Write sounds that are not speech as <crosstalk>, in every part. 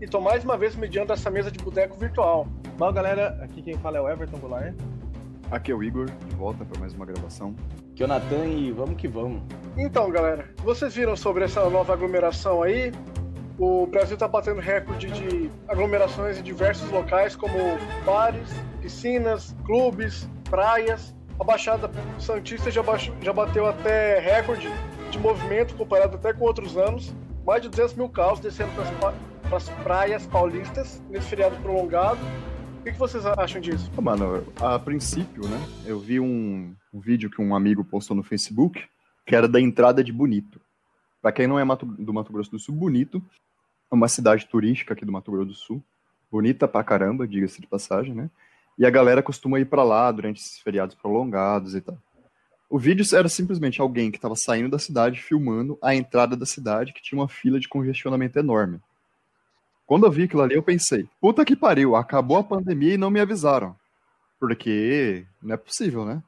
e tô mais uma vez mediando essa mesa de boteco virtual. Bom, galera, aqui quem fala é o Everton Goulart. Aqui é o Igor, de volta para mais uma gravação. Aqui é o Natan e vamos que vamos. Então, galera, vocês viram sobre essa nova aglomeração aí? O Brasil tá batendo recorde de aglomerações em diversos locais, como bares, piscinas, clubes, praias. A Baixada Santista já, já bateu até recorde de movimento comparado até com outros anos. Mais de 200 mil carros descendo para as praias paulistas nesse feriado prolongado. O que, que vocês acham disso? mano, a princípio, né, eu vi um, um, vídeo que um amigo postou no Facebook, que era da entrada de Bonito. Para quem não é do Mato Grosso do Sul, Bonito é uma cidade turística aqui do Mato Grosso do Sul. Bonita pra caramba, diga-se de passagem, né? E a galera costuma ir para lá durante esses feriados prolongados e tal. O vídeo era simplesmente alguém que estava saindo da cidade filmando a entrada da cidade que tinha uma fila de congestionamento enorme. Quando eu vi aquilo ali, eu pensei, puta que pariu, acabou a pandemia e não me avisaram. Porque não é possível, né?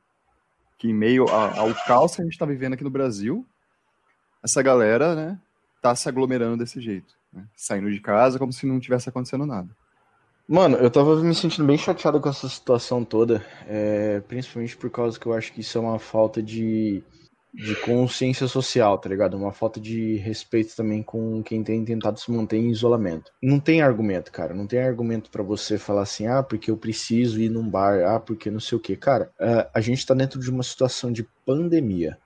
Que em meio ao caos que a gente está vivendo aqui no Brasil, essa galera, né, tá se aglomerando desse jeito. Né? Saindo de casa como se não tivesse acontecendo nada. Mano, eu tava me sentindo bem chateado com essa situação toda, é, principalmente por causa que eu acho que isso é uma falta de de consciência social, tá ligado? Uma falta de respeito também com quem tem tentado se manter em isolamento. Não tem argumento, cara. Não tem argumento para você falar assim, ah, porque eu preciso ir num bar, ah, porque não sei o que. Cara, é, a gente tá dentro de uma situação de pandemia.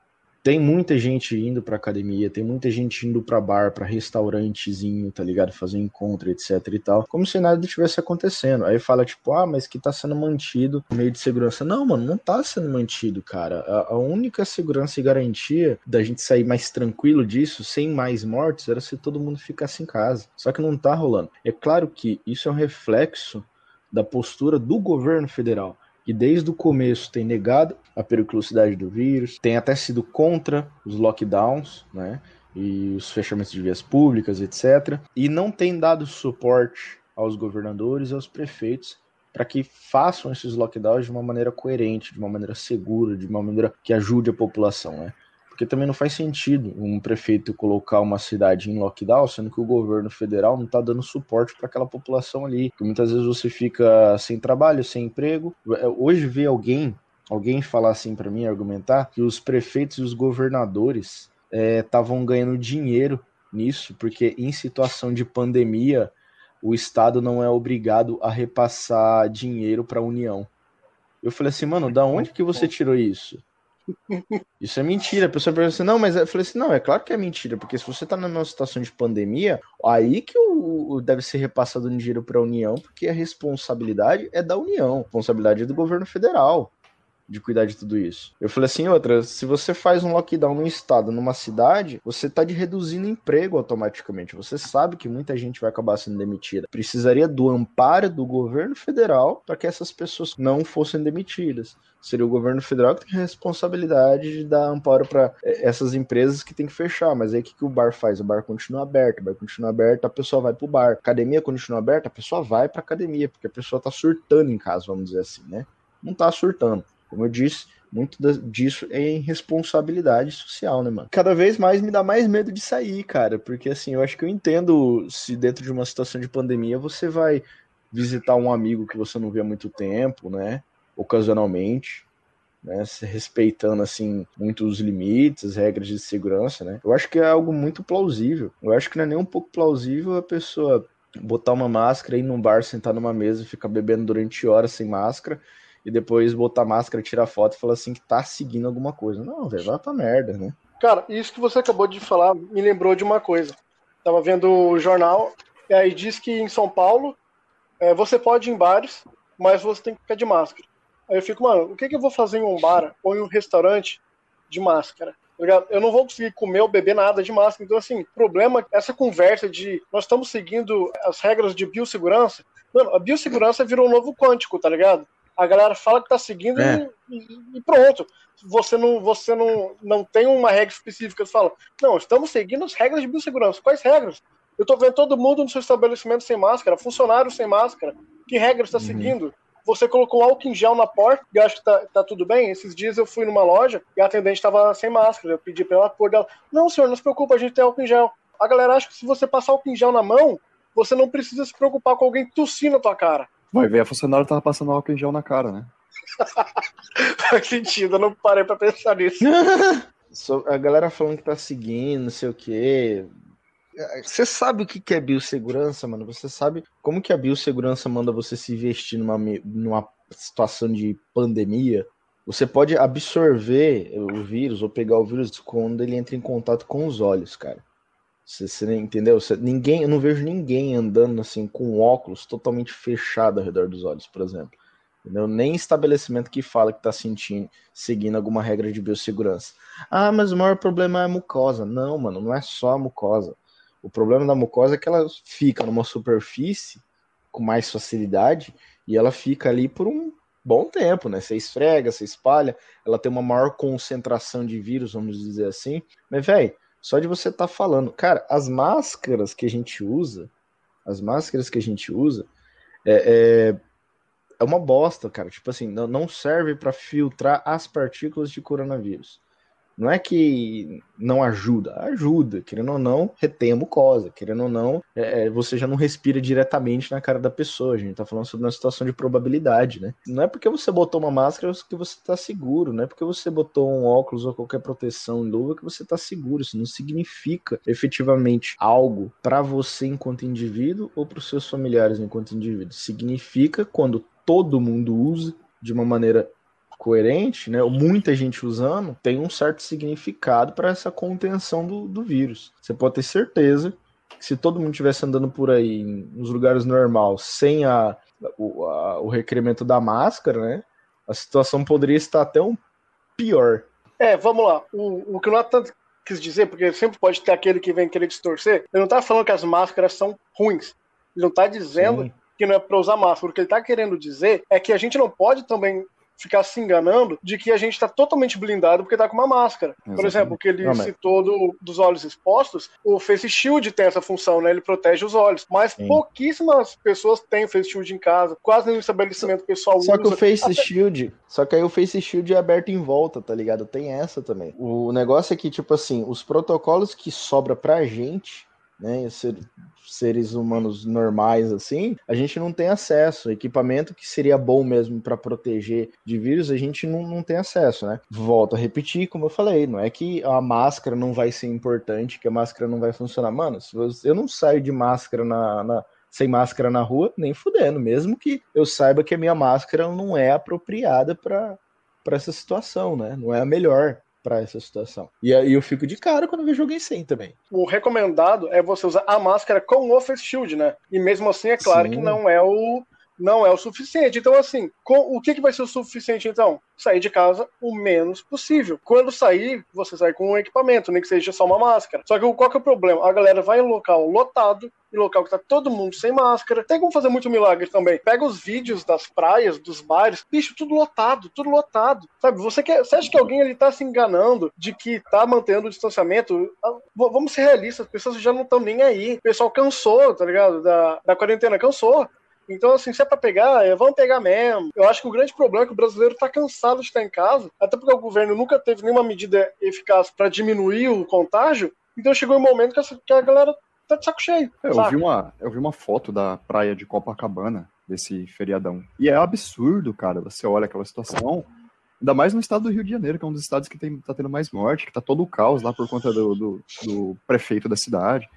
Tem muita gente indo pra academia, tem muita gente indo pra bar, pra restaurantezinho, tá ligado? Fazer encontro, etc e tal. Como se nada tivesse acontecendo. Aí fala, tipo, ah, mas que tá sendo mantido meio de segurança. Não, mano, não tá sendo mantido, cara. A, a única segurança e garantia da gente sair mais tranquilo disso, sem mais mortes, era se todo mundo ficasse em casa. Só que não tá rolando. É claro que isso é um reflexo da postura do governo federal que desde o começo tem negado a periculosidade do vírus, tem até sido contra os lockdowns, né? E os fechamentos de vias públicas, etc. E não tem dado suporte aos governadores e aos prefeitos para que façam esses lockdowns de uma maneira coerente, de uma maneira segura, de uma maneira que ajude a população, né? Porque também não faz sentido um prefeito colocar uma cidade em lockdown, sendo que o governo federal não está dando suporte para aquela população ali. Porque muitas vezes você fica sem trabalho, sem emprego. Hoje ver alguém, alguém falar assim para mim, argumentar, que os prefeitos e os governadores estavam é, ganhando dinheiro nisso, porque em situação de pandemia o Estado não é obrigado a repassar dinheiro para a União. Eu falei assim, mano, da onde que você tirou isso? Isso é mentira. A pessoa pergunta assim, não, mas eu falei assim, não, é claro que é mentira, porque se você tá numa situação de pandemia, aí que o, o deve ser repassado um dinheiro para a União, porque a responsabilidade é da União, a responsabilidade é do governo federal de cuidar de tudo isso. Eu falei assim, outra, se você faz um lockdown num estado, numa cidade, você tá de reduzindo emprego automaticamente. Você sabe que muita gente vai acabar sendo demitida. Precisaria do amparo do governo federal para que essas pessoas não fossem demitidas. Seria o governo federal que tem a responsabilidade de dar amparo para é, essas empresas que tem que fechar. Mas aí o que, que o bar faz? O bar continua aberto, o bar continua aberto, a pessoa vai pro bar. Academia continua aberta, a pessoa vai pra academia, porque a pessoa tá surtando em casa, vamos dizer assim, né? Não tá surtando. Como eu disse, muito disso é irresponsabilidade social, né, mano? Cada vez mais me dá mais medo de sair, cara, porque assim, eu acho que eu entendo se dentro de uma situação de pandemia você vai visitar um amigo que você não vê há muito tempo, né? Ocasionalmente, né? Se respeitando assim muito os limites, as regras de segurança, né? Eu acho que é algo muito plausível. Eu acho que não é nem um pouco plausível a pessoa botar uma máscara, ir num bar, sentar numa mesa ficar bebendo durante horas sem máscara e depois botar máscara, tirar foto e falar assim que tá seguindo alguma coisa. Não, velho, vai pra merda, né? Cara, isso que você acabou de falar me lembrou de uma coisa. Tava vendo o jornal e aí diz que em São Paulo é, você pode ir em bares, mas você tem que ficar de máscara. Aí eu fico, mano, o que, que eu vou fazer em um bar ou em um restaurante de máscara? Tá eu não vou conseguir comer ou beber nada de máscara. Então, assim, problema, essa conversa de nós estamos seguindo as regras de biossegurança, Mano, a biossegurança virou um novo quântico, tá ligado? A galera fala que tá seguindo É. e, e pronto. Você não, você não, não tem uma regra específica. Você fala, não, estamos seguindo as regras de biossegurança. Quais regras? Eu tô vendo todo mundo no seu estabelecimento sem máscara, funcionário sem máscara. Que regras está Uhum. seguindo? Você colocou um álcool em gel na porta e acho que tá, tá tudo bem. Esses dias eu fui numa loja e a atendente estava sem máscara. Eu pedi pra ela pôr dela. Não, senhor, não se preocupe, a gente tem álcool em gel. A galera acha que se você passar álcool em gel na mão, você não precisa se preocupar com alguém tossir na tua cara. Vai ver, a funcionária tava passando álcool em gel na cara, né? <laughs> Faz sentido, eu não parei pra pensar nisso. <laughs> So- a galera falando que tá seguindo, não sei o quê. Você sabe o que é biossegurança, mano? Você sabe como que a biossegurança manda você se vestir numa, numa situação de pandemia? Você pode absorver o vírus ou pegar o vírus quando ele entra em contato com os olhos, cara. Você, você entendeu? Você- ninguém, eu não vejo ninguém andando assim com óculos totalmente fechado ao redor dos olhos, por exemplo. Entendeu? Nem estabelecimento que fala que tá sentindo, seguindo alguma regra de biossegurança. Ah, mas o maior problema é a mucosa. Não, mano, não é só a mucosa. O problema da mucosa é que ela fica numa superfície com mais facilidade e ela fica ali por um bom tempo, né? Você esfrega, você espalha, ela tem uma maior concentração de vírus, vamos dizer assim. Mas, velho, só de você estar falando, cara, as máscaras que a gente usa, as máscaras que a gente usa, é, é, é uma bosta, cara. Tipo assim, não, não serve para filtrar as partículas de coronavírus. Não é que não ajuda, ajuda, querendo ou não, retém a mucosa, querendo ou não, é, é, você já não respira diretamente na cara da pessoa. A gente tá falando sobre uma situação de probabilidade, né? Não é porque você botou uma máscara que você tá seguro, não é porque você botou um óculos ou qualquer proteção em luva que você tá seguro. Isso não significa efetivamente algo para você enquanto indivíduo ou para os seus familiares enquanto indivíduo. Significa quando todo mundo usa de uma maneira coerente, né? ou Muita gente usando, tem um certo significado para essa contenção do, do vírus. Você pode ter certeza que se todo mundo estivesse andando por aí nos lugares normais, sem a, o, a- o requerimento da máscara, né? A situação poderia estar até um pior. É, vamos lá. O, o que o Nathan quis dizer, porque sempre pode ter aquele que vem querer distorcer, ele não tá falando que as máscaras são ruins. Ele não tá dizendo Sim. que não é pra usar máscara. O que ele tá querendo dizer é que a gente não pode também ficar se enganando de que a gente tá totalmente blindado porque tá com uma máscara. Por Exatamente. exemplo, o que ele mas- citou do- dos olhos expostos, o Face Shield tem essa função, né? Ele protege os olhos. Mas Sim. pouquíssimas pessoas têm Face Shield em casa. Quase nenhum estabelecimento pessoal Só usa. que o Face Shield, só que aí o Face Shield é aberto em volta, tá ligado? Tem essa também. O negócio é que, tipo assim, os protocolos que sobra pra gente, né, ser- seres humanos normais assim, a gente não tem acesso. Equipamento que seria bom mesmo pra proteger de vírus, a gente não, não tem acesso, né? Volto a repetir, como eu falei, não é que a máscara não vai ser importante, que a máscara não vai funcionar. Mano, se eu não saio de máscara na- na, sem máscara na rua, nem fudendo, mesmo que eu saiba que a minha máscara não é apropriada para essa situação, né? Não é a melhor para essa situação. E aí eu fico de cara quando eu vejo alguém sem também. o recomendado é você usar a máscara com o face shield, né? E mesmo assim, é claro Sim. que não é o não é o suficiente. Então, assim, com- o que, que vai ser o suficiente, então? Sair de casa o menos possível. Quando sair, você sai com um equipamento, nem que seja só uma máscara. Só que qual que é o problema? A galera vai em local lotado, em local que tá todo mundo sem máscara. Tem como fazer muito milagre também. Pega os vídeos das praias, dos bares, bicho, tudo lotado, tudo lotado. Sabe, você, quer, você acha que alguém ali tá se enganando de que tá mantendo o distanciamento? Ah, Vamos ser realistas, as pessoas já não estão nem aí. O pessoal cansou, tá ligado? Da, da quarentena, cansou. Então, assim, se é pra pegar, é, vamos pegar mesmo. Eu acho que o grande problema é que o brasileiro tá cansado de estar em casa, até porque o governo nunca teve nenhuma medida eficaz pra diminuir o contágio. Então chegou um momento que, essa- que a galera tá de saco cheio. É, eu, vi uma, eu vi uma foto da praia de Copacabana, desse feriadão. E é absurdo, cara. Você olha aquela situação. Ainda mais no estado do Rio de Janeiro, que é um dos estados que tem, tá tendo mais morte, que tá todo o caos lá por conta do, do, do prefeito da cidade.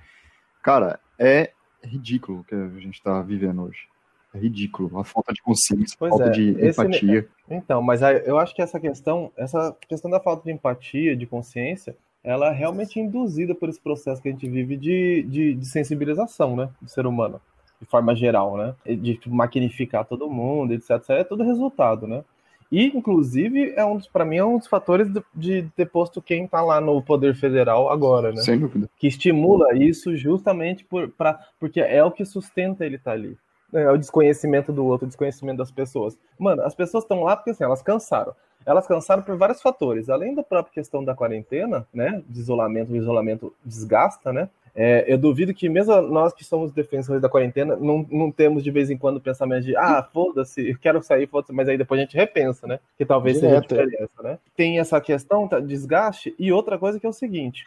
Cara, é ridículo o que a gente tá vivendo hoje. É ridículo. A falta de consciência, Pois falta é, de esse- empatia. Então, mas eu acho que essa questão, essa questão da falta de empatia, de consciência, ela é realmente induzida por esse processo que a gente vive de, de, de sensibilização, né, do ser humano, de forma geral, né, de tipo, maquinificar todo mundo, etc, etc, é tudo resultado, né. E, inclusive, é um dos, para mim, é um dos fatores de, de ter posto quem está lá no poder federal agora, né? Sem dúvida. que estimula isso justamente por, pra, porque é o que sustenta ele estar ali. É o desconhecimento do outro, o desconhecimento das pessoas. Mano, as pessoas estão lá porque assim, elas cansaram. Elas cansaram por vários fatores. Além da própria questão da quarentena, né? De isolamento, o isolamento desgasta, né? É, eu duvido que mesmo nós que somos defensores da quarentena, não, não temos de vez em quando o pensamento de ah, foda-se, quero sair, foda-se, mas aí depois a gente repensa, né? Que talvez Direto. seja a diferença, né? Tem essa questão, tá, desgaste, e outra coisa que é o seguinte: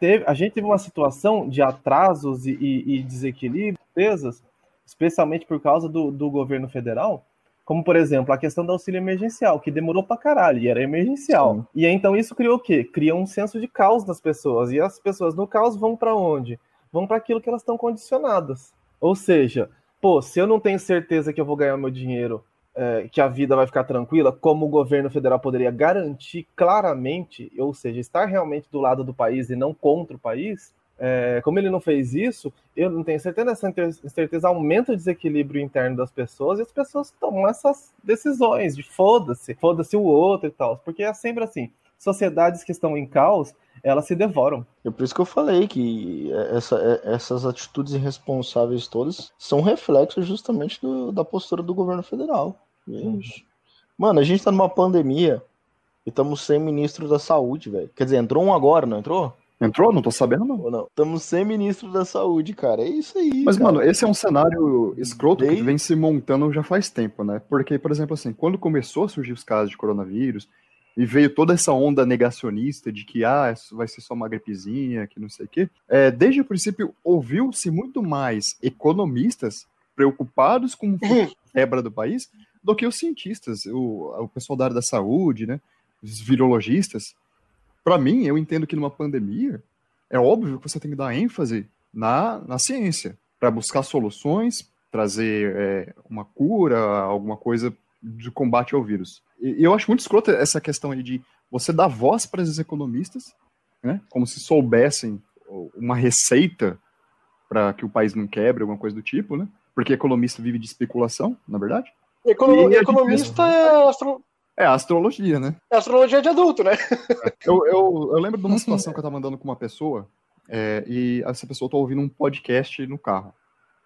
teve, a gente teve uma situação de atrasos e, e, e desequilíbrios, especialmente por causa do, do governo federal, como, por exemplo, a questão do auxílio emergencial, que demorou pra caralho e era emergencial. Sim. E então isso criou o quê? Cria um senso de caos nas pessoas. E as pessoas no caos vão para onde? Vão para aquilo que elas estão condicionadas. Ou seja, pô, se eu não tenho certeza que eu vou ganhar meu dinheiro, é, que a vida vai ficar tranquila, como o governo federal poderia garantir claramente, ou seja, estar realmente do lado do país e não contra o país, é, como ele não fez isso, eu não tenho certeza, essa certeza aumenta o desequilíbrio interno das pessoas e as pessoas tomam essas decisões de foda-se, foda-se o outro e tal. Porque é sempre assim: sociedades que estão em caos, elas se devoram. É por isso que eu falei que essa, é, essas atitudes irresponsáveis todas são reflexos justamente do, da postura do governo federal. Mano, a gente tá numa pandemia e estamos sem ministro da saúde, velho. Quer dizer, entrou um agora, não entrou? Entrou? Não tô sabendo, não. Não, estamos sem ministro da saúde, cara. É isso aí. Mas, cara. mano, esse é um cenário escroto Desde... que vem se montando já faz tempo, né? Porque, por exemplo, assim, quando começou a surgir os casos de coronavírus e veio toda essa onda negacionista de que, ah, isso vai ser só uma gripezinha, que não sei o quê, é, desde o princípio ouviu-se muito mais economistas preocupados com <laughs> a quebra do país do que os cientistas, o, o pessoal da área da saúde, né? Os virologistas para mim, eu entendo que numa pandemia, é óbvio que você tem que dar ênfase na, na ciência, para buscar soluções, trazer é, uma cura, alguma coisa de combate ao vírus. E, e eu acho muito escrota essa questão aí de você dar voz para esses economistas, né, como se soubessem uma receita para que o país não quebre, alguma coisa do tipo, né? Porque economista vive de especulação, na verdade. Econo economista é astro é astrologia, né? É astrologia de adulto, né? <laughs> eu, eu, eu lembro de uma situação que eu tava andando com uma pessoa é, e essa pessoa tá ouvindo um podcast no carro.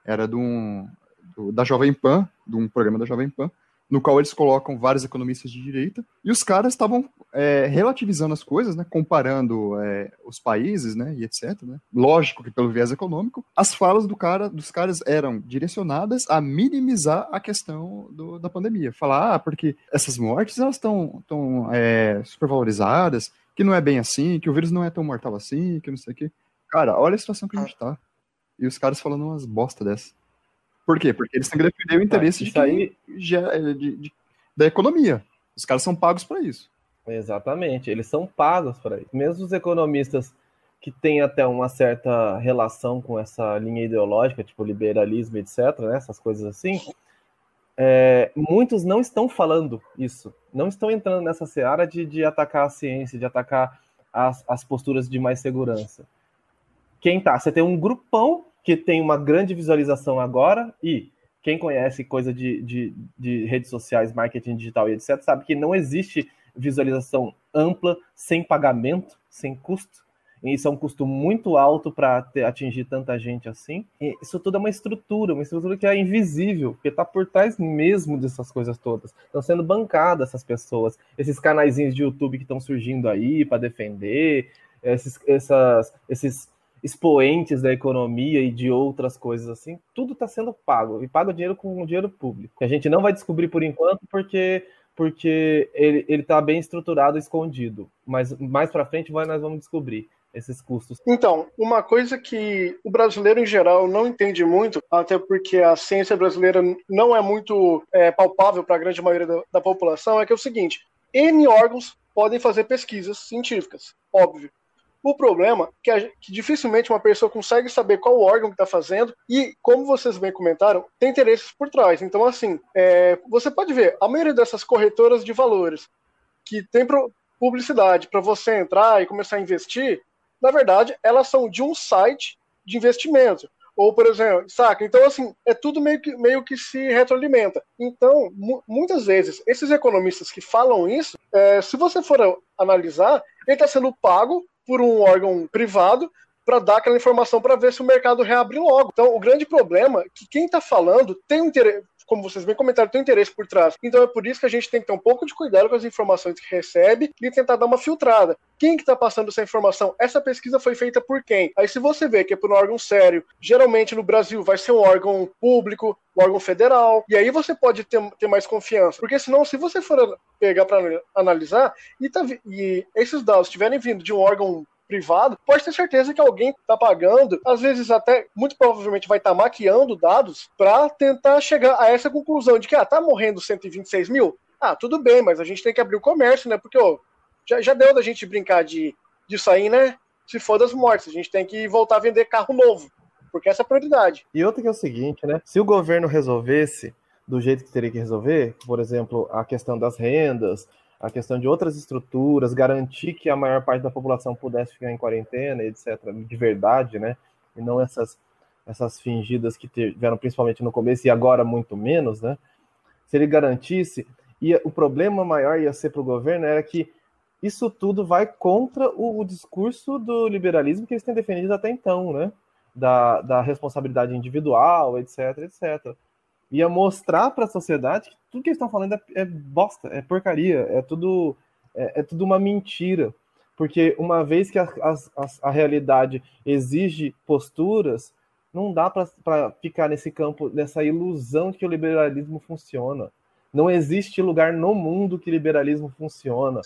Era de um, do, da Jovem Pan, de um programa da Jovem Pan, no qual eles colocam vários economistas de direita, e os caras estavam é, relativizando as coisas, né, comparando é, os países, né, e etc. Né? Lógico que pelo viés econômico, as falas do cara, dos caras eram direcionadas a minimizar a questão do, da pandemia. Falar, ah, porque essas mortes elas estão tão, é, supervalorizadas, que não é bem assim, que o vírus não é tão mortal assim, que não sei o quê. Cara, olha a situação que a gente tá. E os caras falando umas bosta dessa. Por quê? Porque eles têm que defender o interesse de, aí... de, de, de, da economia. Os caras são pagos para isso. Exatamente, eles são pagos para isso. Mesmo os economistas que têm até uma certa relação com essa linha ideológica, tipo liberalismo, etc., né, essas coisas assim, é, muitos não estão falando isso, não estão entrando nessa seara de, de atacar a ciência, de atacar as, as posturas de mais segurança. Quem tá? Você tem um grupão que tem uma grande visualização agora e quem conhece coisa de, de, de, redes sociais, marketing digital e etc., sabe que não existe visualização ampla, sem pagamento, sem custo. E isso é um custo muito alto para atingir tanta gente assim. E isso tudo é uma estrutura, uma estrutura que é invisível, porque está por trás mesmo dessas coisas todas. Estão sendo bancadas essas pessoas, esses canaizinhos de YouTube que estão surgindo aí para defender, esses, essas, esses expoentes da economia e de outras coisas assim, tudo está sendo pago e paga dinheiro com dinheiro público. A gente não vai descobrir por enquanto porque porque ele ele está bem estruturado, escondido, mas mais para frente vai, nós vamos descobrir esses custos. Então, uma coisa que o brasileiro em geral não entende muito, até porque a ciência brasileira não é muito é, palpável para a grande maioria da, da população, é que é o seguinte: N órgãos podem fazer pesquisas científicas, óbvio. O problema é que, a, que dificilmente uma pessoa consegue saber qual órgão que está fazendo e, como vocês bem comentaram, tem interesses por trás. Então, assim, é, você pode ver, a maioria dessas corretoras de valores que tem pro, publicidade para você entrar e começar a investir, na verdade, elas são de um site de investimento. Ou, por exemplo, saca? Então, assim, é tudo meio que, meio que se retroalimenta. Então, muitas vezes, esses economistas que falam isso, é, se você for analisar, ele está sendo pago por um órgão privado para dar aquela informação para ver se o mercado reabre logo. Então, o grande problema é que quem está falando tem um interesse, como vocês bem comentaram, tem interesse por trás. Então é por isso que a gente tem que ter um pouco de cuidado com as informações que recebe e tentar dar uma filtrada. Quem que está passando essa informação? Essa pesquisa foi feita por quem? Aí se você vê que é por um órgão sério, geralmente no Brasil vai ser um órgão público, um órgão federal, e aí você pode ter, ter mais confiança. Porque senão, se você for pegar para analisar e, tá, e esses dados estiverem vindo de um órgão privado, pode ter certeza que alguém está pagando, às vezes até, muito provavelmente vai estar tá maquiando dados para tentar chegar a essa conclusão de que, ah, tá morrendo 126 mil? Ah, tudo bem, mas a gente tem que abrir o comércio, né? Porque, ó, já, já deu da gente brincar de, de sair, né? Se for das mortes, a gente tem que voltar a vender carro novo, porque essa é a prioridade. E outra que é o seguinte, né? Se o governo resolvesse do jeito que teria que resolver, por exemplo, a questão das rendas, a questão de outras estruturas, garantir que a maior parte da população pudesse ficar em quarentena, etc., de verdade, né? E não essas, essas fingidas que tiveram principalmente no começo e agora muito menos, né? Se ele garantisse, e o problema maior ia ser para o governo era que isso tudo vai contra o, o, discurso do liberalismo que eles têm defendido até então, né? Da, da responsabilidade individual, etc, etc ia mostrar para a sociedade que tudo que eles estão falando é, é, bosta, é porcaria, é tudo é, é, tudo uma mentira. Porque uma vez que a, a, a realidade exige posturas, não dá para ficar nesse campo, nessa ilusão de que o liberalismo funciona. Não existe lugar no mundo que liberalismo funciona.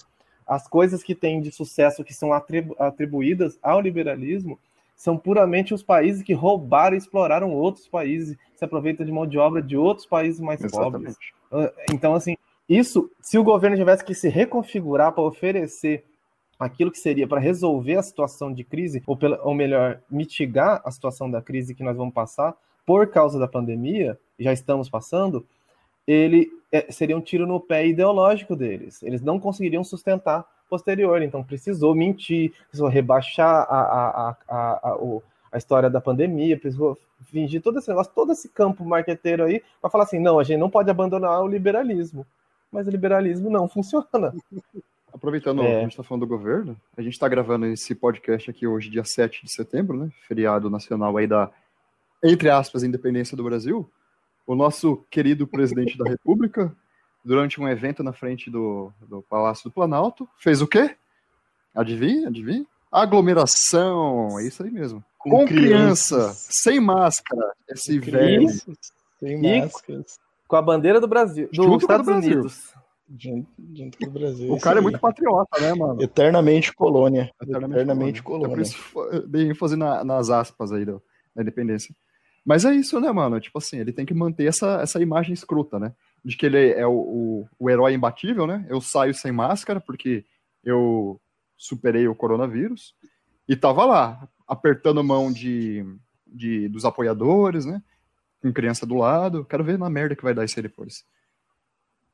As coisas que têm de sucesso, que são atribu atribuídas ao liberalismo, são puramente os países que roubaram e exploraram outros países, se aproveitam de mão de obra de outros países mais Exatamente. pobres. Ah, então, assim, isso, se o governo tivesse que se reconfigurar para oferecer aquilo que seria para resolver a situação de crise, ou, pela, ou melhor, mitigar a situação da crise que nós vamos passar por causa da pandemia, já estamos passando, ele é, seria um tiro no pé ideológico deles. Eles não conseguiriam sustentar posterior, então precisou mentir, precisou rebaixar a, a, a, a, a história da pandemia, precisou fingir todo esse negócio, todo esse campo marqueteiro aí, para falar assim, não, a gente não pode abandonar o liberalismo. Mas o liberalismo não funciona. <laughs> Aproveitando, é. a gente está falando do governo, a gente está gravando esse podcast aqui hoje, dia 7 de setembro, né? Feriado nacional aí da, entre aspas, independência do Brasil. O nosso querido presidente da República, durante um evento na frente do, do Palácio do Planalto. Fez o quê? Adivinha? Adivinha? Aglomeração, é isso aí mesmo. Com, com criança, sem máscara, esse velho. Sem máscaras. Com a bandeira do Brasil, do Junto Estados do Brasil. Unidos. Junto, junto do Brasil. O cara é muito patriota, né, mano? Eternamente colônia. Eternamente, Eternamente colônia. colônia. É por isso dei ênfase na, nas aspas aí do, da independência. Mas é isso, né, mano? Tipo assim, ele tem que manter essa, essa imagem escruta, né? De que ele é o, o, o, herói imbatível, né? Eu saio sem máscara porque eu superei o coronavírus e tava lá, apertando mão de, de dos apoiadores, né? Com criança do lado. Quero ver na merda que vai dar isso aí depois.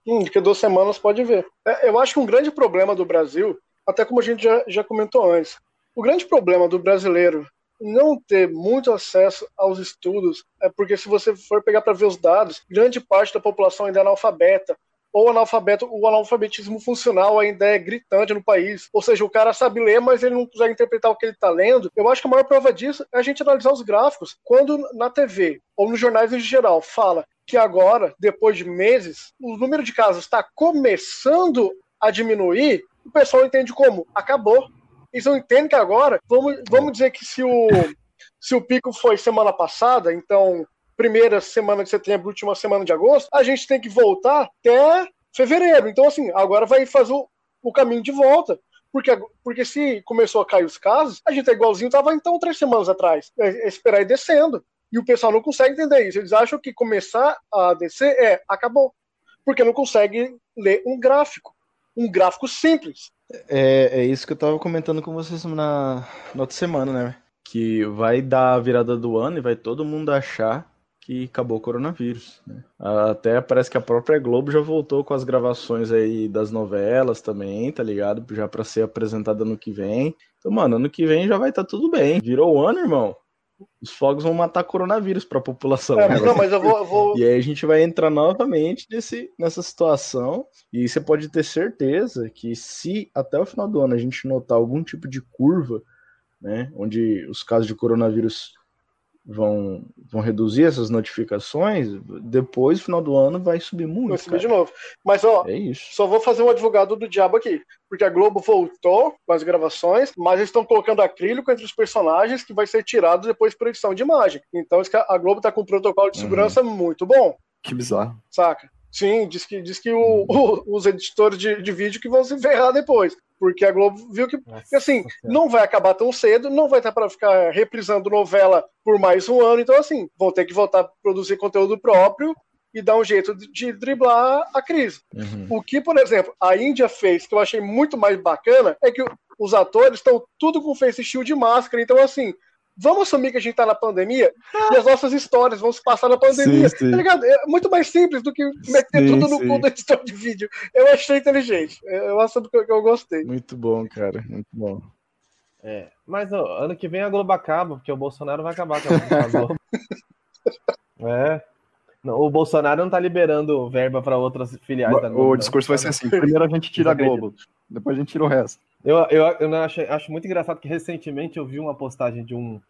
Hum, a duas semanas pode ver. É, eu acho que um grande problema do Brasil, até como a gente já, já comentou antes, o grande problema do brasileiro não ter muito acesso aos estudos é porque se você for pegar para ver os dados, grande parte da população ainda é analfabeta, ou analfabeto, o analfabetismo funcional ainda é gritante no país. Ou seja, o cara sabe ler, mas ele não consegue interpretar o que ele está lendo. Eu acho que a maior prova disso é a gente analisar os gráficos. Quando na TV ou nos jornais em geral fala que agora, depois de meses, o número de casos está começando a diminuir, o pessoal entende como acabou. Eles não entendem que agora, vamos, vamos dizer que se o, se o pico foi semana passada, então primeira semana de setembro, última semana de agosto, a gente tem que voltar até fevereiro. Então, assim, agora vai fazer o, o caminho de volta. Porque, porque se começou a cair os casos, a gente é igualzinho estava então três semanas atrás. É, é esperar ir descendo. E o pessoal não consegue entender isso. Eles acham que começar a descer é acabou. Porque não consegue ler um gráfico. Um gráfico simples. É, é isso que eu tava comentando com vocês na, na outra semana, né? Que vai dar a virada do ano e vai todo mundo achar que acabou o coronavírus. Né? Até parece que a própria Globo já voltou com as gravações aí das novelas também, tá ligado? Já para ser apresentada ano que vem. Então, mano, ano que vem já vai estar tá tudo bem. Virou o ano, irmão os fogos vão matar coronavírus para a população. É, não, mas eu vou, eu vou, E aí a gente vai entrar novamente nesse, nessa situação. E você pode ter certeza que se até o final do ano a gente notar algum tipo de curva né? Onde os casos de coronavírus vão, vão reduzir essas notificações, depois, no final do ano, vai subir muito. Vai subir de novo. Mas, ó, é isso. só vou fazer um advogado do diabo aqui. Porque a Globo voltou com as gravações, mas eles estão colocando acrílico entre os personagens que vai ser tirado depois por edição de imagem. Então a Globo tá com um protocolo de uhum. segurança uhum. muito bom. Que bizarro. Saca? Sim, diz que, diz que o, o, os editores de, de vídeo que vão se ferrar depois. Porque a Globo viu que, Nossa, assim, não vai acabar tão cedo, não vai estar para ficar reprisando novela por mais um ano. Então, assim, vão ter que voltar a produzir conteúdo próprio e dar um jeito de, de driblar a crise. Uhum. O que, por exemplo, a Índia fez, que eu achei muito mais bacana, é que os atores estão tudo com face shield de máscara. Então, assim, Vamos assumir que a gente tá na pandemia e as nossas histórias vão se passar na pandemia. Sim, sim. Tá ligado? É muito mais simples do que meter sim, tudo no cu do editor de vídeo. Eu achei inteligente. Eu acho que eu gostei. Muito bom, cara. Muito bom. É, mas ó, ano que vem a Globo acaba, porque o Bolsonaro vai acabar com a Globo. <laughs> é. Não, o Bolsonaro não tá liberando verba para outras filiais da Globo. O discurso vai ser assim: primeiro a gente tira a Globo, depois a gente tira o resto. Eu, eu, eu acho, acho muito engraçado que recentemente eu vi uma postagem de um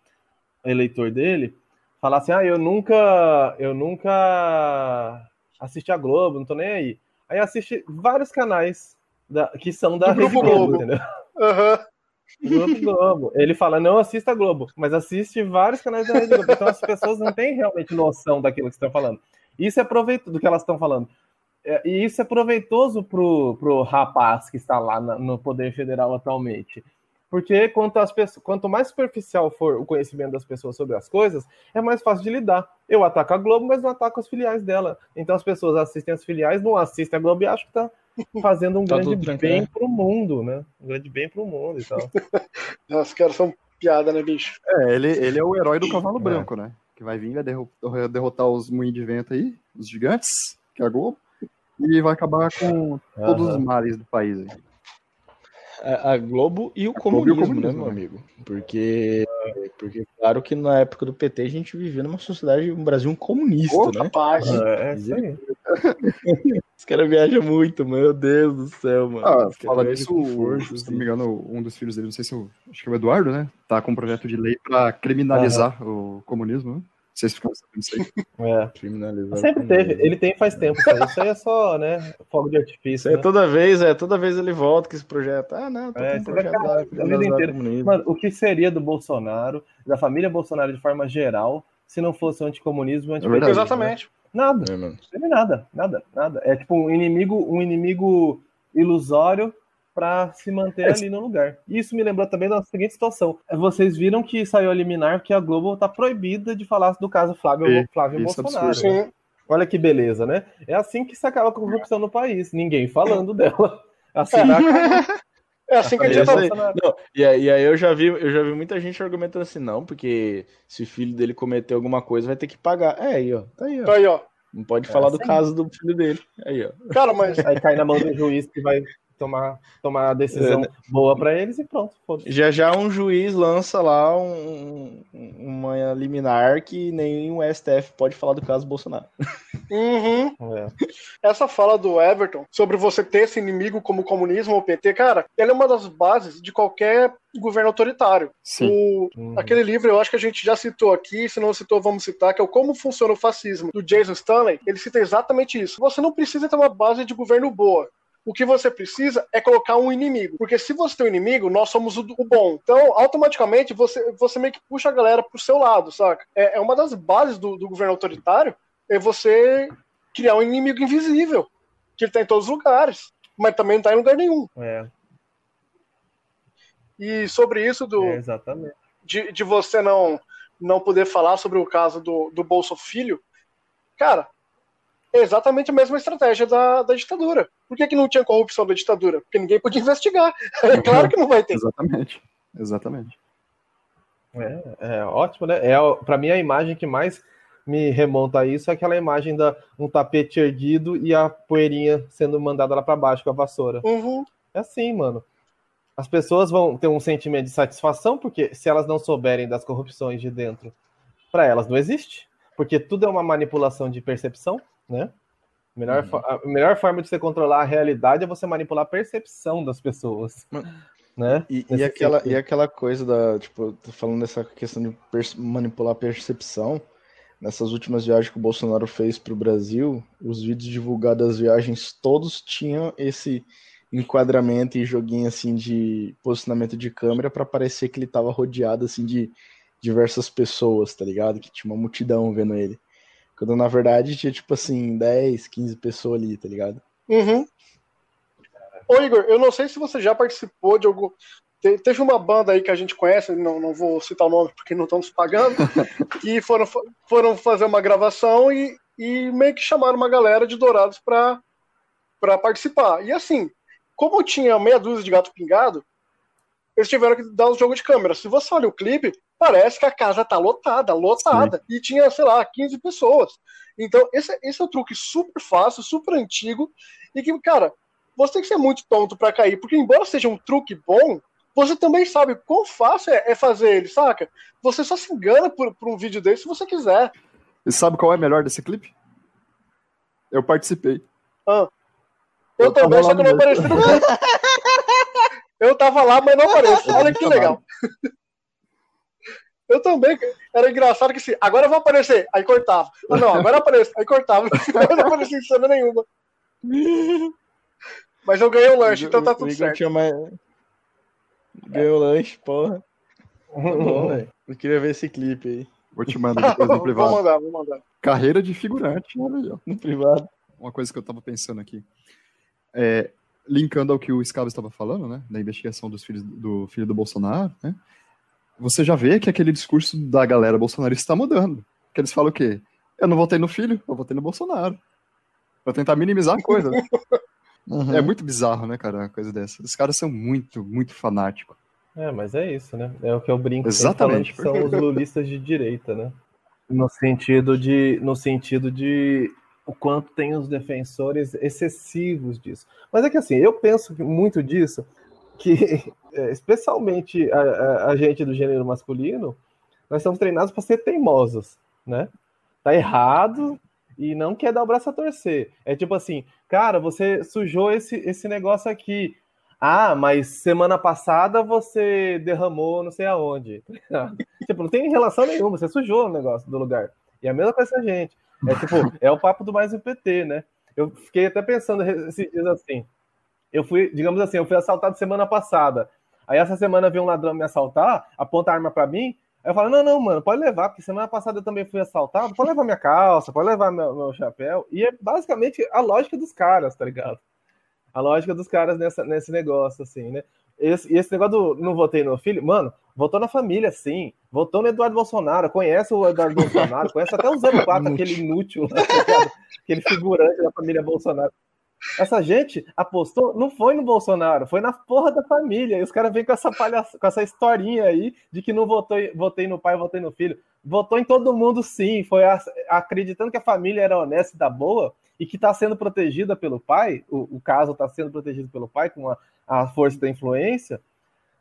eleitor dele falar assim: ah, eu nunca, eu nunca assisti a Globo, não tô nem aí. Aí assiste vários canais da, que são da Rede Globo, Globo, entendeu? Uhum. Globo. Ele fala, não assista a Globo, mas assiste vários canais da Rede Globo. Então as pessoas não têm realmente noção daquilo que estão falando. Isso é proveito do que elas estão falando. É, e isso é proveitoso pro, pro rapaz que está lá no Poder Federal atualmente. Porque quanto, as pessoas, quanto mais superficial for o conhecimento das pessoas sobre as coisas, é mais fácil de lidar. Eu ataco a Globo, mas não ataco as filiais dela. Então as pessoas assistem as filiais, não assistem a Globo e acham que está fazendo um tá grande bem para o mundo, né? Um grande bem para o mundo e tal. <laughs> Os caras são piada, né, bicho? É, ele, ele é o herói do cavalo é. branco, né? Que vai vir, vai derrotar os moinhos de vento aí, os gigantes, que é a Globo e vai acabar com todos uhum. os males do país. Aí. A, Globo e o, a comunismo, o comunismo, né, meu né? amigo? Porque, porque, claro que na época do PT a gente vivia numa sociedade, um Brasil comunista, né? Rapaz, é, é isso aí. <laughs> Os caras viajam muito, meu Deus do céu, mano. Ah, fala disso, força, se não me engano, um dos filhos dele, não sei se eu, acho que é o Eduardo, né? Tá com um projeto de lei para criminalizar uhum. o comunismo, né? Vocês ficam sabendo isso aí. É. Criminalizado. Sempre teve. Ele tem faz tempo. Isso aí, isso aí é só, né? Fogo de artifício. É, né? Toda vez, é, toda vez ele volta com esse projeto. Ah, não, tô é, com um projeto vida inteira. Mano, o que seria do Bolsonaro, da família Bolsonaro de forma geral, se não fosse o anticomunismo e o antipetismo? É Exatamente. Né? Nada. É, não teve nada, nada, nada. É tipo um inimigo, um inimigo ilusório para se manter ali no lugar. Isso me lembrou também da seguinte situação. Vocês viram que saiu a liminar que a Globo está proibida de falar do caso Flávio, e, Flávio Bolsonaro. Né? Olha que beleza, né? É assim que se acaba a corrupção no país. Ninguém falando <laughs> dela. Assim, É assim que a gente tá não, e, aí, e aí eu já vi, eu já vi muita gente argumentando assim, não, porque se o filho dele cometer alguma coisa, vai ter que pagar. É aí, ó. Tá aí, ó. Tá aí, ó. Não pode é falar assim. do caso do filho dele. Aí, ó. Cara, mas. Aí cai na mão do juiz que vai tomar, tomar a decisão é, né? boa para eles e pronto. Já já um juiz lança lá um, uma liminar que nem o STF pode falar do caso Bolsonaro. Uhum. É. Essa fala do Everton sobre você ter esse inimigo como o comunismo ou o PT, cara, ela é uma das bases de qualquer governo autoritário. Sim. O, uhum. Aquele livro eu acho que a gente já citou aqui, se não citou, vamos citar, que é o Como Funciona o Fascismo, do Jason Stanley. Ele cita exatamente isso. Você não precisa ter uma base de governo boa. O que você precisa é colocar um inimigo. Porque se você tem um inimigo, nós somos o, o bom. Então, automaticamente, você, você meio que puxa a galera pro seu lado, saca? É, é uma das bases do, do governo autoritário é você criar um inimigo invisível. Que ele tá em todos os lugares. Mas também não tá em lugar nenhum. É. E sobre isso do. É, exatamente. De, de você não, não poder falar sobre o caso do, do Bolso Filho, cara, é exatamente a mesma estratégia da, da ditadura. Por que, que não tinha corrupção da ditadura? Porque ninguém podia investigar. <laughs> É claro que não vai ter. Exatamente. Exatamente. É, é ótimo, né? É, para mim, a imagem que mais me remonta a isso é aquela imagem da um tapete erguido e a poeirinha sendo mandada lá para baixo com a vassoura. Uhum. É assim, mano. As pessoas vão ter um sentimento de satisfação porque se elas não souberem das corrupções de dentro, para elas não existe, porque tudo é uma manipulação de percepção né? Melhor, uhum. A melhor forma de você controlar a realidade é você manipular a percepção das pessoas. né? E, e aquela, sentido. e aquela coisa da, tipo, falando dessa questão de manipular a percepção, nessas últimas viagens que o Bolsonaro fez para o Brasil, os vídeos divulgados das viagens todos tinham esse enquadramento e joguinho assim de posicionamento de câmera para parecer que ele tava rodeado assim de diversas pessoas, tá ligado? Que tinha uma multidão vendo ele. Quando na verdade tinha tipo assim 10, 15 pessoas ali, tá ligado? Uhum. Ô Igor, eu não sei se você já participou de algum. te- Teve uma banda aí que a gente conhece, não, não vou citar o nome porque não estão nos pagando, <laughs> que foram, foram fazer uma gravação e, e meio que chamaram uma galera de Dourados pra, pra participar. E assim, como tinha meia dúzia de gato pingado, eles tiveram que dar um jogo de câmera. Se você olha o clipe, parece que a casa tá lotada, lotada. E tinha, sei lá, 15 pessoas. Então, esse, esse é um truque super fácil, super antigo, e que, cara, você tem que ser muito tonto pra cair, porque embora seja um truque bom, você também sabe quão fácil é, é fazer ele, saca? Você só se engana por, por um vídeo desse se você quiser. E sabe qual é o melhor desse clipe? Eu participei. Eu, Eu tava também, só que eu não apareci no. <laughs> Eu tava lá, mas não apareço. Olha que legal. Eu também. Era engraçado que assim, agora eu vou aparecer. Aí cortava. Ah, não, agora apareço. Aí cortava. <laughs> Eu não apareci em cena nenhuma. Mas eu ganhei o lanche, então tá O tudo certo. tinha mais... Ganhou lanche, porra. Tá bom. <laughs> Eu queria ver esse clipe aí, Vou te mandar depois no <laughs> vou privado. mandar, vou mandar. Carreira de figurante. Olha no privado. Uma coisa que eu tava pensando aqui. É, linkando ao que o Scavo estava falando, né? Da investigação dos filhos do filho do Bolsonaro, né? Você já vê que aquele discurso da galera bolsonarista está mudando. Que eles falam o quê? Eu não votei no filho, eu votei no Bolsonaro. Pra tentar minimizar a coisa. <laughs> Uhum. É muito bizarro, né, cara, uma coisa dessa. Os caras são muito, muito fanáticos. É, mas é isso, né? É o que eu brinco Exatamente. falando são os lulistas de direita, né? No sentido de, no sentido de o quanto tem os defensores excessivos disso. Mas é que assim, eu penso que muito disso, que <laughs> é, especialmente a, a- gente do gênero masculino, nós somos treinados para ser teimosos, né? Tá errado e não quer dar o braço a torcer. É tipo assim, cara, você sujou esse, esse negócio aqui. Ah, mas semana passada você derramou não sei aonde. <laughs> tipo, não tem relação nenhuma, você sujou o negócio do lugar. E a mesma coisa com a gente. É tipo, é o papo do mais um PT, né? Eu fiquei até pensando esses dias assim. Eu fui, digamos assim, eu fui assaltado semana passada. Aí essa semana veio um ladrão me assaltar, aponta a arma pra mim. Aí eu falo, não, não, mano, pode levar, porque semana passada eu também fui assaltado, pode levar minha calça, pode levar meu, meu chapéu. E é basicamente a lógica dos caras, tá ligado? A lógica dos caras nessa, nesse negócio, assim, né? Esse, e esse negócio do não votei no filho, mano, votou na família, sim. Votou no Eduardo Bolsonaro, conhece o Eduardo Bolsonaro, conhece até o 04, aquele inútil, lá, tá aquele figurante da família Bolsonaro. Essa gente apostou, não foi no Bolsonaro, foi na porra da família. E os caras vêm com essa palhaça, com essa historinha aí de que não votou, votei no pai, votei no filho. Votou em todo mundo, sim. Foi a- acreditando que a família era honesta e da boa e que está sendo protegida pelo pai. O, o caso está sendo protegido pelo pai com a, a força da influência.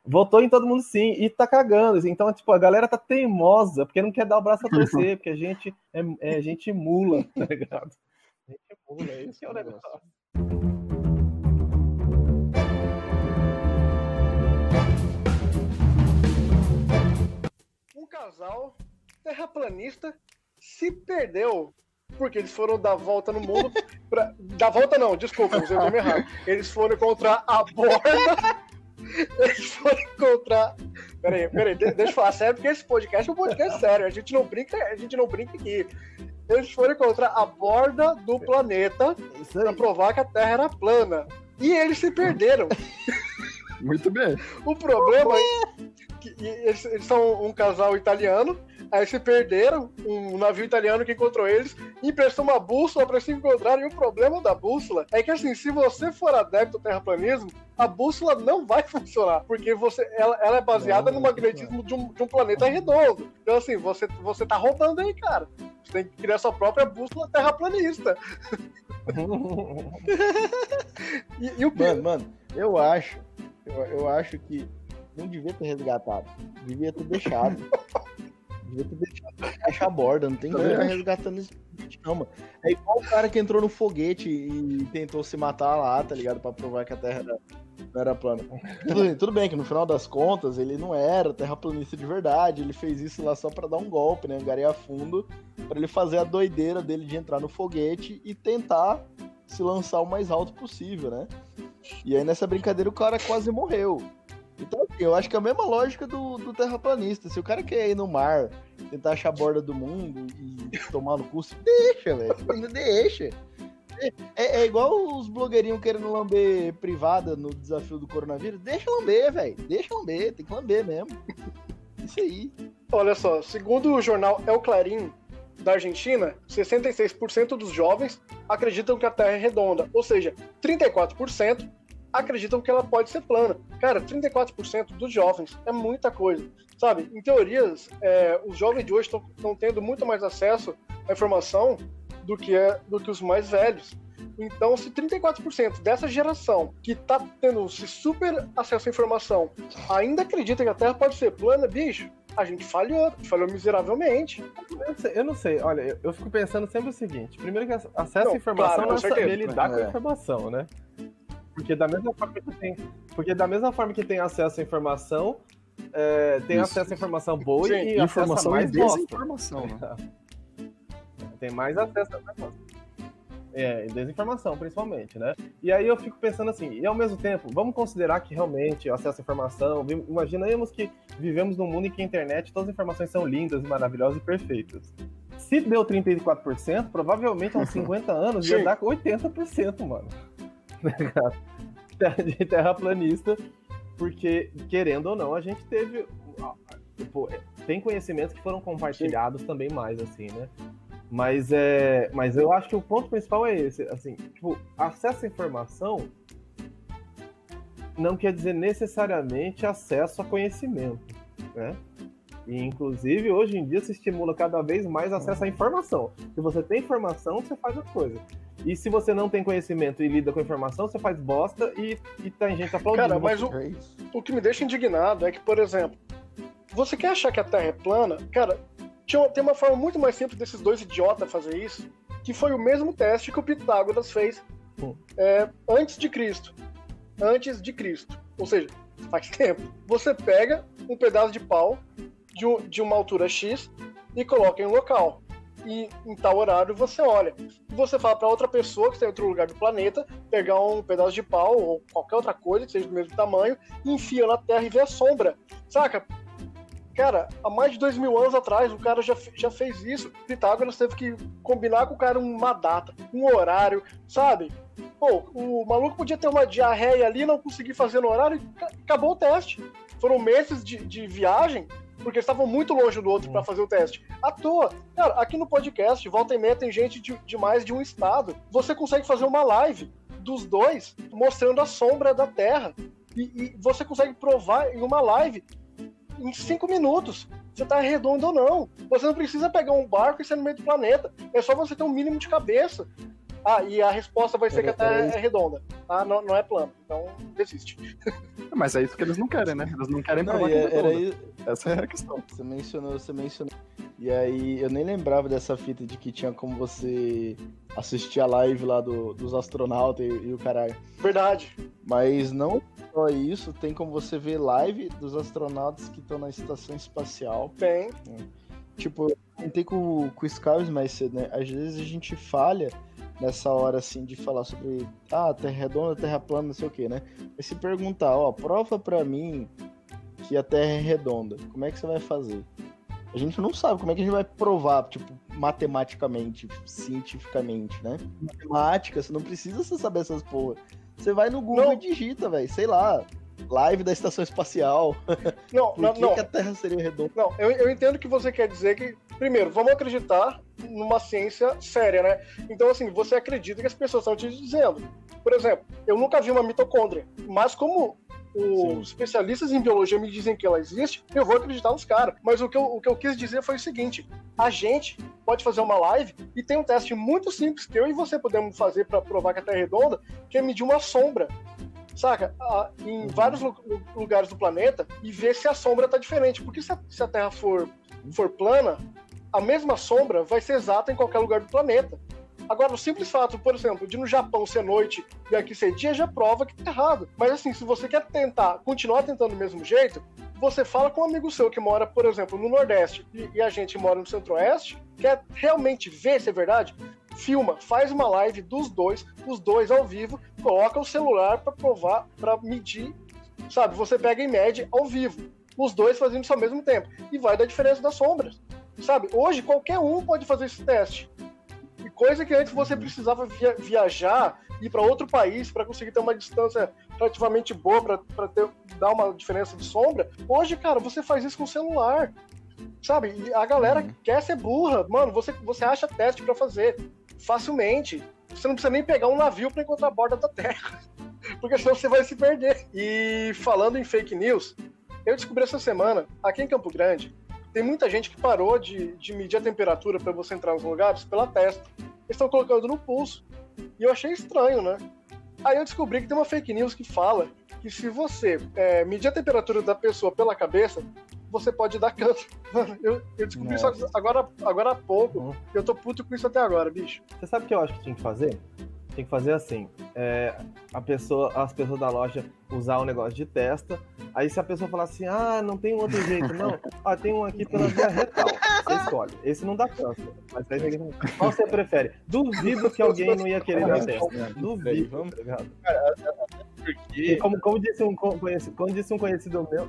Votou em todo mundo sim, e tá cagando. Então, tipo, a galera tá teimosa, porque não quer dar o braço a torcer, porque a gente é, é gente mula, <laughs> tá ligado? Gente mula, esse é o negócio. Um casal terraplanista se perdeu porque eles foram dar volta no mundo. <laughs> Pra... Dar volta não, desculpa, usei o nome errado. Eles foram encontrar a borda. <laughs> Eles foram encontrar. Peraí, peraí, de- deixa eu falar sério, porque esse podcast é um podcast sério. A gente não brinca, a gente não brinca aqui. Eles foram encontrar a borda do planeta aí. provar que a Terra era plana. E eles se perderam. <laughs> Muito bem. O problema é que eles, eles são um casal italiano, aí se perderam, um navio italiano que encontrou eles, emprestou uma bússola para se encontrarem. E o problema da bússola é que, assim, se você for adepto ao terraplanismo, a bússola não vai <laughs> funcionar, porque você, ela, ela é baseada Não, no não magnetismo de um, de um planeta redondo. Então, assim, você, você tá roubando aí, cara. Tem que criar sua própria bússola terraplanista. <laughs> E, e o Mano, mano, eu acho, eu, eu acho que não devia ter resgatado. Devia ter deixado. <laughs> devia ter deixado deixar a borda, não tem que ficar resgatando esse foguete, não, mano. É igual o cara que entrou no foguete e tentou se matar lá, tá ligado? Pra provar que a Terra era, não era plana. Tudo, bem- tudo bem que no final das contas ele não era terraplanista de verdade, ele fez isso lá só pra dar um golpe, né? Angariar fundo, pra ele fazer a doideira dele de entrar no foguete e tentar se lançar o mais alto possível, né? E aí nessa brincadeira o cara quase morreu. Então, assim, eu acho que é a mesma lógica do, do terraplanista. Se o cara quer ir no mar, tentar achar a borda do mundo e tomar no cu, se deixa, velho. Deixa. É, é igual os blogueirinhos querendo lamber privada no desafio do coronavírus. Deixa lamber, velho. Deixa lamber, tem que lamber mesmo. Isso aí. Olha só, segundo o jornal El Clarim da Argentina, 66% dos jovens acreditam que a Terra é redonda, ou seja, 34% acreditam que ela pode ser plana. Cara, 34% dos jovens é muita coisa, sabe? Em teorias, é, os jovens de hoje estão tendo muito mais acesso à informação do que, é, do que os mais velhos. Então, se 34% dessa geração que tá tendo esse super acesso à informação ainda acredita que a Terra pode ser plana, bicho, a gente falhou, falhou miseravelmente. Eu não sei, eu não sei. olha, eu, eu fico pensando sempre o seguinte: primeiro que acesso Não, à informação claro, não é com saber lidar com É. a informação, né? Porque da mesma forma que tem, porque da mesma forma que tem acesso à informação, é, tem Isso. acesso à informação boa Sim, e Informação e mais bosta. desinformação, né? <laughs> Tem mais acesso a informação. É, e desinformação, principalmente, né? E aí eu fico pensando assim, e ao mesmo tempo, vamos considerar que realmente o acesso à informação, imaginemos que vivemos num mundo em que a internet, todas as informações são lindas, maravilhosas e perfeitas. Se deu 34%, provavelmente aos 50 <laughs> anos ia dar 80%, mano. De terraplanista, porque, querendo ou não, a gente teve. Tipo, tem conhecimentos que foram compartilhados também mais, assim, né? Mas é, mas eu acho que o ponto principal é esse, assim, tipo, acesso à informação não quer dizer necessariamente acesso a conhecimento, né? E inclusive hoje em dia se estimula cada vez mais acesso à informação. Se você tem informação, você faz as coisas. E se você não tem conhecimento e lida com informação, você faz bosta e, e tem gente aplaudindo. Cara, mas o, o que me deixa indignado é que, por exemplo, você quer achar que a Terra é plana? Cara, tinha- tem uma forma muito mais simples desses dois idiotas fazer isso, que foi o mesmo teste que o Pitágoras fez Hum. é, antes de Cristo. Antes de Cristo. Ou seja, faz tempo. Você pega um pedaço de pau de, um- de uma altura X e coloca em um local. E em tal horário você olha. Você fala para outra pessoa que está em outro lugar do planeta pegar um pedaço de pau ou qualquer outra coisa que seja do mesmo tamanho e enfia na Terra e vê a sombra. Saca? Cara, há mais de dois mil anos atrás, o cara já, já fez isso. Pitágoras teve que combinar com o cara uma data, um horário, sabe? Pô, o maluco podia ter uma diarreia ali, não conseguir fazer no horário ca- acabou o teste. Foram meses de, de viagem, porque eles estavam muito longe do outro pra fazer o teste. À toa. Cara, aqui no podcast, volta e meia, tem gente de, de mais de um estado. Você consegue fazer uma live dos dois mostrando a sombra da Terra. E, e você consegue provar em uma live em cinco minutos se tá redondo ou não. Você não precisa pegar um barco e ser no meio do planeta. É só você ter um mínimo de cabeça. Ah, e a resposta vai ser que a Terra é redonda, tá? Não, não é plana. Então, desiste. <laughs> Mas é isso que eles não querem, né? Eles não querem Não, provar que é é- era redonda. isso. Essa é a questão. Você mencionou, você mencionou. E aí, eu nem lembrava dessa fita de que tinha como você assistir a live lá do, dos astronautas e, e o caralho. Verdade. Mas não só isso, tem como você ver live dos astronautas que estão na estação espacial. Tem. Tipo, eu comentei com, com o Scars mais cedo, né? Às vezes a gente falha nessa hora, assim, de falar sobre, ah, terra redonda, terra plana, não sei o que, né? Mas se perguntar, ó, prova pra mim que a terra é redonda, como é que você vai fazer? A gente não sabe como é que a gente vai provar, tipo, matematicamente, cientificamente, né? Matemática, você não precisa saber essas porra. Você vai no Google Não. e digita, velho, sei lá, live da estação espacial. Não, <laughs> Por não, que, não. que a Terra seria redonda? Não, eu, eu entendo que você quer dizer que, primeiro, vamos acreditar numa ciência séria, né? Então, assim, você acredita que as pessoas estão te dizendo. Por exemplo, eu nunca vi uma mitocôndria, mas como os especialistas em biologia me dizem que ela existe, eu vou acreditar nos caras. Mas o que, eu, o que eu quis dizer foi o seguinte: a gente pode fazer uma live e tem um teste muito simples que eu e você podemos fazer para provar que a Terra é redonda, que é medir uma sombra. Saca? Ah, em vários lu- lu- lugares do planeta e ver se a sombra tá diferente. Porque se a, se a Terra for for plana, a mesma sombra vai ser exata em qualquer lugar do planeta. Agora, o simples fato, por exemplo, de no Japão ser noite e aqui ser dia já prova que tá errado. Mas assim, se você quer tentar, continuar tentando do mesmo jeito, você fala com um amigo seu que mora, por exemplo, no Nordeste e, e a gente mora no Centro-Oeste, quer realmente ver se é verdade, filma, faz uma live dos dois, os dois ao vivo, coloca o celular para provar, para medir, sabe? Você pega em média ao vivo, os dois fazendo isso ao mesmo tempo e vai dar diferença das sombras, sabe? Hoje qualquer um pode fazer esse teste. E coisa que antes você precisava via viajar, ir para outro país para conseguir ter uma distância relativamente boa para dar uma diferença de sombra. Hoje, cara, você faz isso com o celular. Sabe? E a galera uhum. quer ser burra. Mano, você, você acha teste para fazer facilmente. Você não precisa nem pegar um navio para encontrar a borda da Terra. <laughs> Porque senão você vai se perder. E falando em fake news, eu descobri essa semana, aqui em Campo Grande, tem muita gente que parou de, de medir a temperatura para você entrar nos lugares pela testa. Eles estão colocando no pulso. E eu achei estranho, né? Aí eu descobri que tem uma fake news que fala que se você é, medir a temperatura da pessoa pela cabeça, você pode dar câncer. <laughs> Mano, eu, eu descobri Nossa. isso agora, agora há pouco. Uhum. Eu tô puto com isso até agora, bicho. Você sabe o que eu acho que tinha que fazer? Tem que fazer assim: é, a pessoa, as pessoas da loja usar o um negócio de testa. Aí se a pessoa falar assim, ah, não tem um outro jeito, não. Ah, tem um aqui pela via retal. Você escolhe. Esse não dá câncer. Mas aí, qual você prefere? Duvido que alguém não ia querer dar testa. Duvido. Vamos, tá porque... Como, como, disse um conhecido, como disse um conhecido meu,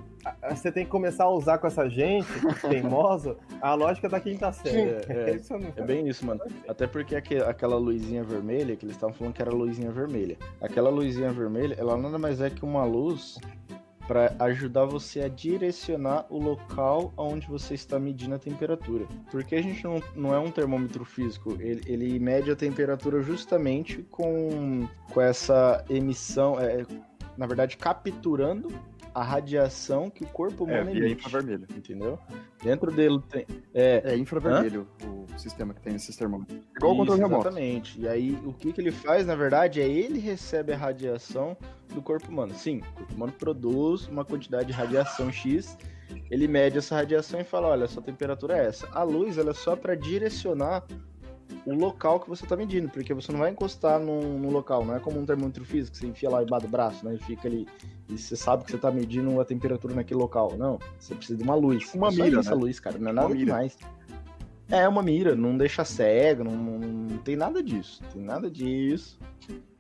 você tem que começar a usar com essa gente teimosa a lógica da quinta série. É, é, é, bem isso, mano. Até porque aquela luzinha vermelha, que eles estavam falando que era luzinha vermelha. Aquela luzinha vermelha, ela nada mais é que uma luz para ajudar você a direcionar o local onde você está medindo a temperatura. Porque a gente não, não é um termômetro físico, ele, ele mede a temperatura justamente com, com essa emissão, é, na verdade, capturando a radiação que o corpo humano é, emite. É infravermelho. Entendeu? Dentro dele tem. É, é infravermelho Hã? o sistema que tem esses termômetros. Igual o controle remoto. Exatamente. E aí, o que, que ele faz, na verdade, é ele recebe a radiação do corpo humano. Sim, o corpo humano produz uma quantidade de radiação X. Ele mede essa radiação e fala: olha, a sua temperatura é essa. A luz ela é só para direcionar o local que você está medindo, porque você não vai encostar no, no, local, não é como um termômetro físico, você enfia lá embaixo do braço, né? E fica ali. E você sabe que você está medindo a temperatura naquele local. Não, você precisa de uma luz. Uma é mira. Essa né? luz, cara, não é nada uma demais. É uma mira, não deixa cego, não, não, não tem nada disso. Tem nada disso.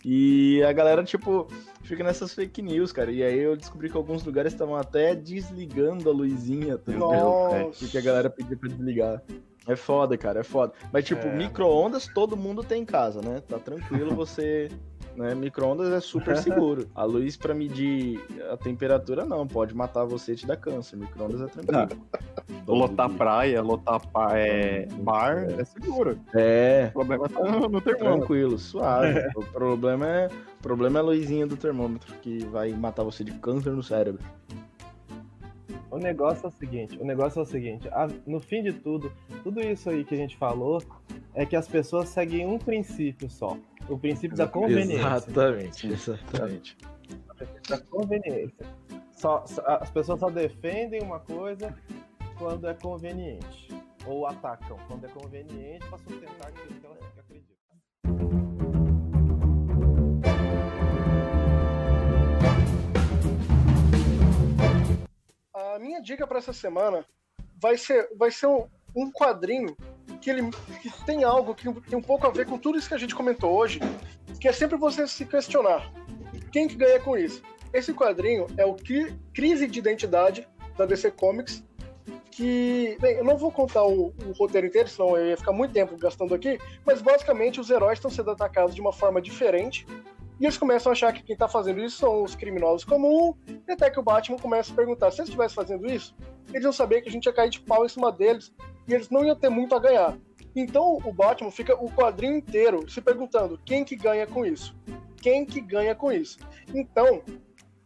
E a galera, tipo, fica nessas fake news, cara. E aí eu descobri que alguns lugares estavam até desligando a luzinha também. Né? Porque a galera pediu pra desligar. É foda, cara, é foda. Mas, tipo, é... micro-ondas todo mundo tem em casa, né? Tá tranquilo <laughs> você. né? Micro-ondas é super seguro. A luz para medir a temperatura, não. Pode matar você e te dar câncer. Micro-ondas é tranquilo. <laughs> lotar praia, lotar é, bar, é. é seguro. É. O problema tá no termômetro. Tranquilo, suave. É. O problema é, o problema é a luzinha do termômetro que vai matar você de câncer no cérebro. O negócio é o seguinte, o negócio é o seguinte, a, no fim de tudo, tudo isso aí que a gente falou é que as pessoas seguem um princípio só, o princípio da conveniência. Exatamente, exatamente. Da conveniência. Só, só, as pessoas só defendem uma coisa quando é conveniente, ou atacam quando é conveniente para sustentar aquilo que elas acreditam. Minha dica para essa semana vai ser, vai ser um, um quadrinho que ele que tem algo que tem um pouco a ver com tudo isso que a gente comentou hoje, que é sempre você se questionar quem que ganha com isso. Esse quadrinho é o Crise de Identidade da DC Comics, que, bem, eu não vou contar o, o, roteiro inteiro, senão eu ia ficar muito tempo gastando aqui, mas basicamente os heróis estão sendo atacados de uma forma diferente e eles começam a achar que quem está fazendo isso são os criminosos comuns, e até que o Batman começa a perguntar: se eles estivessem fazendo isso, eles iam saber que a gente ia cair de pau em cima deles e eles não iam ter muito a ganhar. Então o Batman fica o quadrinho inteiro se perguntando: quem que ganha com isso? Quem que ganha com isso? Então,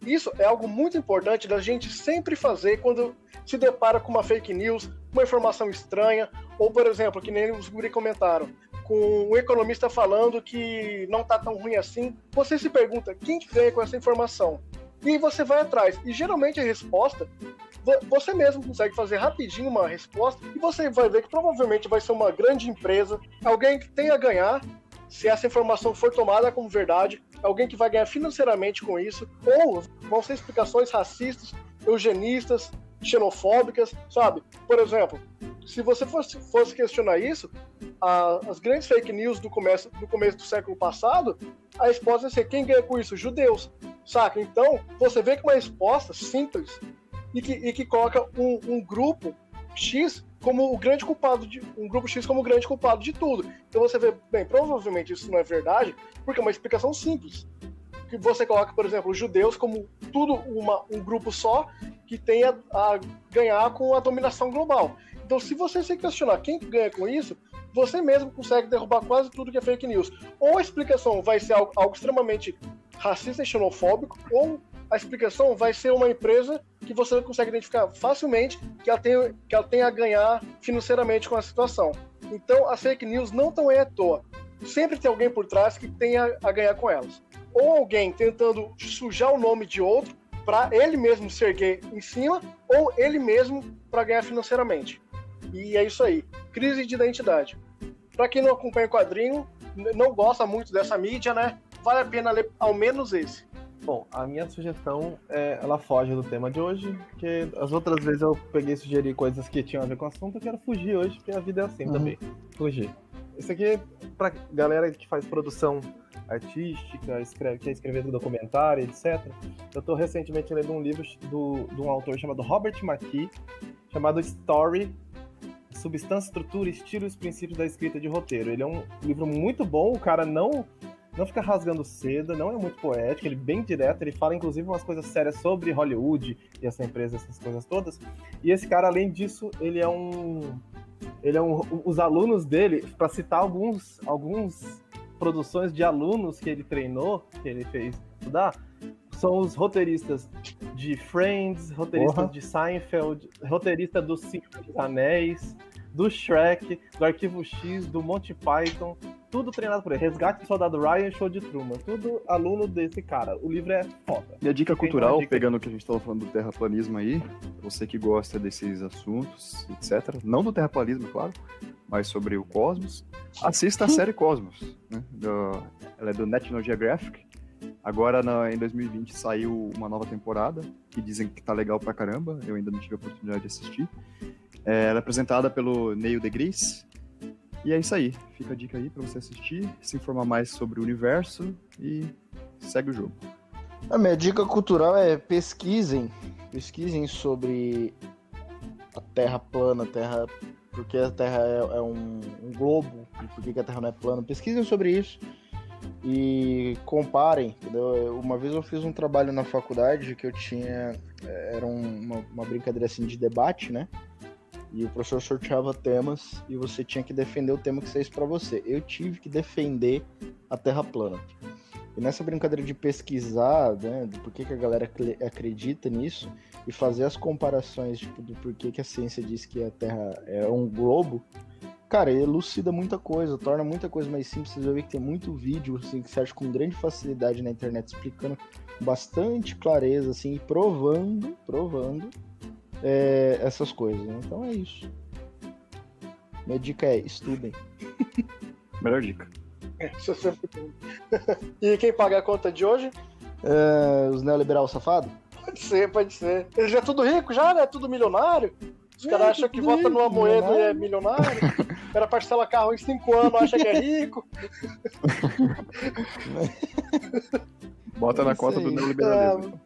isso é algo muito importante da gente sempre fazer quando se depara com uma fake news, uma informação estranha, ou, por exemplo, que nem os guri comentaram, com um economista falando que não está tão ruim assim, você se pergunta quem que ganha com essa informação? E você vai atrás. E geralmente a resposta vo- você mesmo consegue fazer rapidinho uma resposta e você vai ver que provavelmente vai ser uma grande empresa, alguém que tem a ganhar se essa informação for tomada como verdade, alguém que vai ganhar financeiramente com isso, ou vão ser explicações racistas, eugenistas, xenofóbicas, sabe? Por exemplo, se você fosse, fosse questionar isso, a- as grandes fake news do começo, do começo do século passado, a resposta ia ser quem ganha com isso? Judeus, saca? Então, você vê que uma resposta simples e que, e que coloca um, um grupo X como o grande culpado de um grupo X como o grande culpado de tudo. Então você vê, bem, provavelmente isso não é verdade, porque é uma explicação simples. Que você coloca, por exemplo, os judeus como tudo uma, um grupo só que tem a, ganhar com a dominação global. Então, se você se questionar quem que ganha com isso, você mesmo consegue derrubar quase tudo que é fake news. Ou a explicação vai ser algo, algo extremamente racista e xenofóbico, ou a explicação vai ser uma empresa que você consegue identificar facilmente que ela tem, que ela tem a ganhar financeiramente com a situação. Então, as fake news não estão aí à toa. Sempre tem alguém por trás que tem a, a ganhar com elas. Ou alguém tentando sujar o nome de outro para ele mesmo se erguer em cima, ou ele mesmo para ganhar financeiramente. E é isso aí. Crise de identidade. Para quem não acompanha o quadrinho, não gosta muito dessa mídia, né? Vale a pena ler ao menos esse. Bom, a minha sugestão, é, ela foge do tema de hoje, porque as outras vezes eu peguei e sugeri coisas que tinham a ver com o assunto, eu quero fugir hoje, porque a vida é assim Uhum. também. Fugir. Isso aqui é pra galera que faz produção artística, escreve, quer escrever documentário, etc. Eu tô recentemente lendo um livro do, de um autor chamado Robert McKee, chamado Story, Substância, Estrutura, Estilo e os Princípios da Escrita de Roteiro. Ele é um livro muito bom, o cara não não fica rasgando seda, não é muito poético, ele é bem direto, ele fala inclusive umas coisas sérias sobre Hollywood e essa empresa, essas coisas todas. E esse cara, além disso, ele é um. Ele é um. Os alunos dele, para citar alguns, alguns produções de alunos que ele treinou, que ele fez estudar, são os roteiristas de Friends, roteiristas Porra. de Seinfeld, roteirista do Senhor dos Anéis, do Shrek, do Arquivo X, do Monty Python, tudo treinado por ele. Resgate do Soldado Ryan Show de Truman. Tudo aluno desse cara. O livro é foda. E a dica cultural, dica. pegando o que a gente estava falando do terraplanismo aí, você que gosta desses assuntos, etc. Não do terraplanismo, claro, mas sobre o cosmos, assista a série Cosmos. Né? Do- ela é do National Geographic. Agora, na- em 2020, saiu uma nova temporada, que dizem que tá legal pra caramba. Eu ainda não tive a oportunidade de assistir. É, é apresentada pelo Neil deGrasse. E é isso aí. Fica a dica aí pra você assistir, se informar mais sobre o universo e segue o jogo. A minha dica cultural é pesquisem. Pesquisem sobre a Terra plana, Terra. Porque a Terra é, é um, um globo e por que a Terra não é plana. Pesquisem sobre isso e comparem, entendeu? Eu- Uma vez eu fiz um trabalho na faculdade que eu tinha. eh, Era um- uma, uma brincadeira assim de debate, né? E o professor sorteava temas e você tinha que defender o tema que fez para você. Eu tive que defender a Terra plana. E nessa brincadeira de pesquisar, né, do porquê que a galera acre- acredita nisso e fazer as comparações tipo, do porquê que a ciência diz que a Terra é um globo, cara, elucida muita coisa, torna muita coisa mais simples. Vocês vão ver que tem muito vídeo assim, que você acha com grande facilidade na internet explicando bastante clareza, assim, e provando, provando é, essas coisas. né? Então é isso. Minha dica é estudem. <laughs> Melhor dica. Isso é sempre bom. <laughs> e quem paga a conta de hoje? É, os neoliberal safado? Pode ser, pode ser. Eles já é tudo rico já, né? Tudo milionário. Os É, caras acham tudo que vota rico, numa moeda e é milionário. O cara parcela carro em 5 anos, acha que é rico. <laughs> Bota É na aí. aí. do neoliberalismo.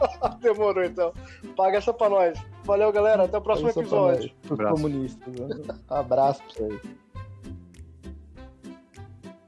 <laughs> Demorou então. Paga essa pra nós. Valeu, galera. Até o próximo episódio. comunistas. né? Abraço pra vocês.